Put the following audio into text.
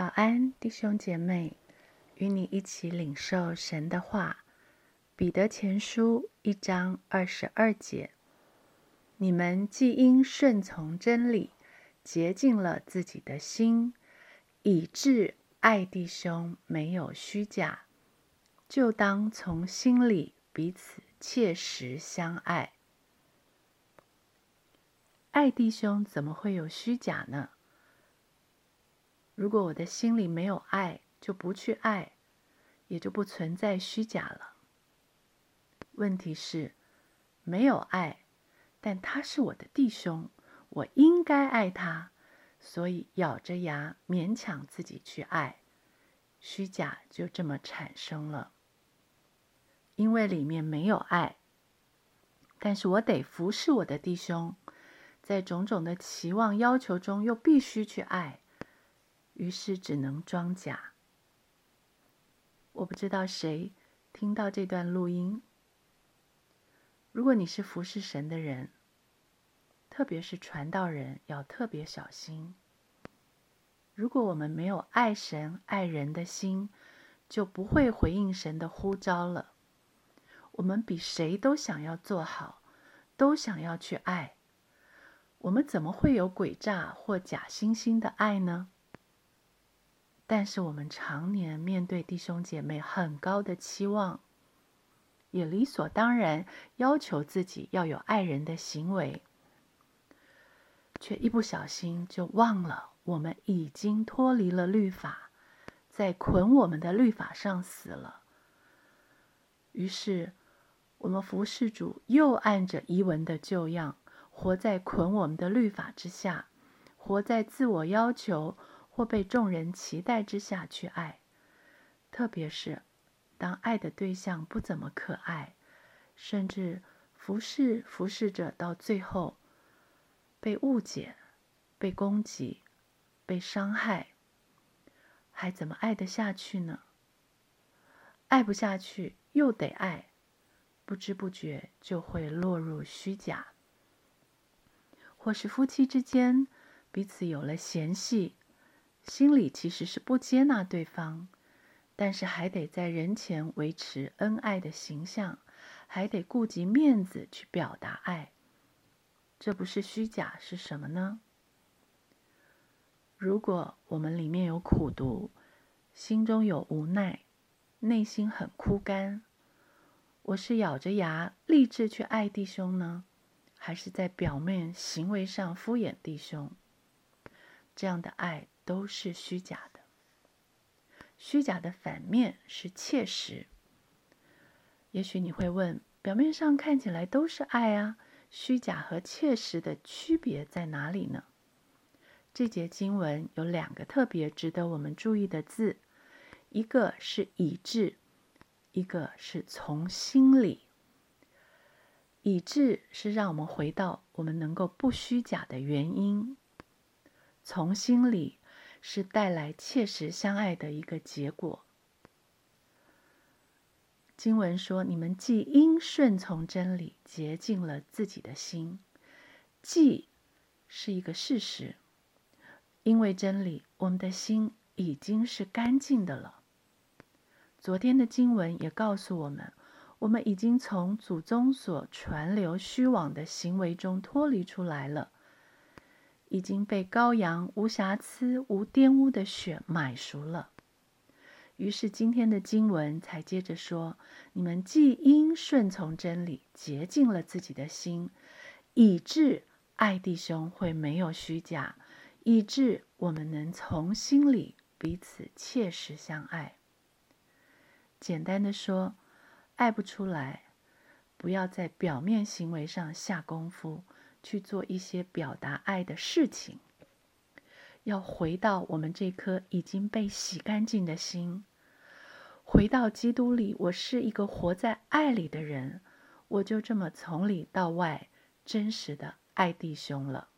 早安，弟兄姐妹，与你一起领受神的话。彼得前书一章二十二节：你们既因顺从真理，洁净了自己的心，以致爱弟兄没有虚假，就当从心里彼此切实相爱。爱弟兄怎么会有虚假呢？如果我的心里没有爱，就不去爱，也就不存在虚假了。问题是，没有爱，但他是我的弟兄，我应该爱他，所以咬着牙勉强自己去爱，虚假就这么产生了。因为里面没有爱，但是我得服侍我的弟兄，在种种的期望要求中，又必须去爱。于是只能装假。我不知道谁听到这段录音。如果你是服侍神的人，特别是传道人，要特别小心。如果我们没有爱神爱人的心，就不会回应神的呼召了。我们比谁都想要做好，都想要去爱。我们怎么会有诡诈或假惺惺的爱呢？但是我们常年面对弟兄姐妹很高的期望，也理所当然要求自己要有爱人的行为，却一不小心就忘了我们已经脱离了律法，在捆我们的律法上死了。于是，我们服侍主又按着遗文的旧样，活在捆我们的律法之下，活在自我要求。或被众人期待之下去爱，特别是当爱的对象不怎么可爱，甚至服侍服侍着到最后被误解、被攻击、被伤害，还怎么爱得下去呢？爱不下去又得爱，不知不觉就会落入虚假，或是夫妻之间彼此有了嫌隙。心里其实是不接纳对方，但是还得在人前维持恩爱的形象，还得顾及面子去表达爱。这不是虚假是什么呢？如果我们里面有苦毒，心中有无奈，内心很枯干，我是咬着牙立志去爱弟兄呢，还是在表面行为上敷衍弟兄？这样的爱。都是虚假的。虚假的反面是切实。也许你会问：表面上看起来都是爱啊，虚假和切实的区别在哪里呢？这节经文有两个特别值得我们注意的字，一个是以致，一个是从心里。以致是让我们回到我们能够不虚假的原因，从心里。是带来切实相爱的一个结果。经文说：“你们既因顺从真理，洁净了自己的心。”既是一个事实，因为真理，我们的心已经是干净的了。昨天的经文也告诉我们，我们已经从祖宗所传流虚妄的行为中脱离出来了。已经被羔羊无瑕疵、无玷污的血买赎了。于是今天的经文才接着说：“你们既因顺从真理，洁净了自己的心，以致爱弟兄会没有虚假，以致我们能从心里彼此切实相爱。”简单的说，爱不出来，不要在表面行为上下功夫。去做一些表达爱的事情，要回到我们这颗已经被洗干净的心，回到基督里。我是一个活在爱里的人，我就这么从里到外真实的爱弟兄了。